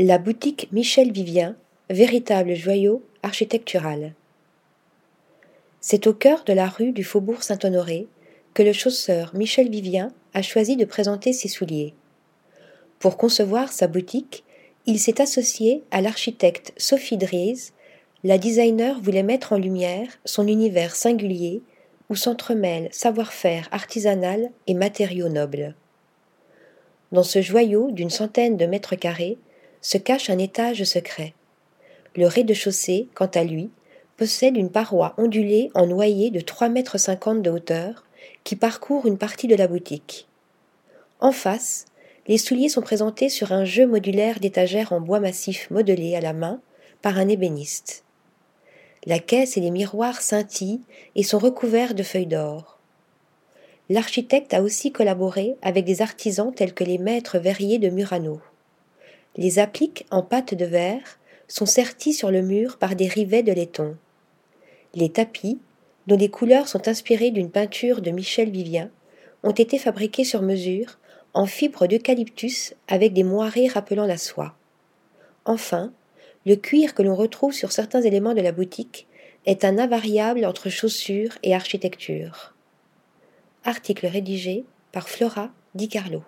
La boutique Michel Vivien, véritable joyau architectural. C'est au cœur de la rue du Faubourg Saint-Honoré que le chausseur Michel Vivien a choisi de présenter ses souliers. Pour concevoir sa boutique, il s'est associé à l'architecte Sophie Dries. La designer voulait mettre en lumière son univers singulier où s'entremêlent savoir-faire artisanal et matériaux nobles. Dans ce joyau d'une centaine de mètres carrés, se cache un étage secret. Le rez-de-chaussée, quant à lui, possède une paroi ondulée en noyer de trois mètres cinquante de hauteur qui parcourt une partie de la boutique. En face, les souliers sont présentés sur un jeu modulaire d'étagères en bois massif modelé à la main par un ébéniste. La caisse et les miroirs scintillent et sont recouverts de feuilles d'or. L'architecte a aussi collaboré avec des artisans tels que les maîtres verriers de Murano. Les appliques en pâte de verre sont serties sur le mur par des rivets de laiton. Les tapis, dont les couleurs sont inspirées d'une peinture de Michel Vivien, ont été fabriqués sur mesure en fibres d'eucalyptus avec des moirés rappelant la soie. Enfin, le cuir que l'on retrouve sur certains éléments de la boutique est un invariable entre chaussures et architecture. Article rédigé par Flora Di Carlo.